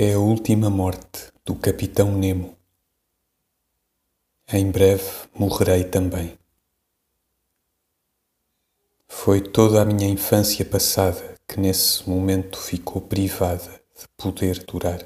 É a última morte do Capitão Nemo. Em breve morrerei também. Foi toda a minha infância passada que nesse momento ficou privada de poder durar.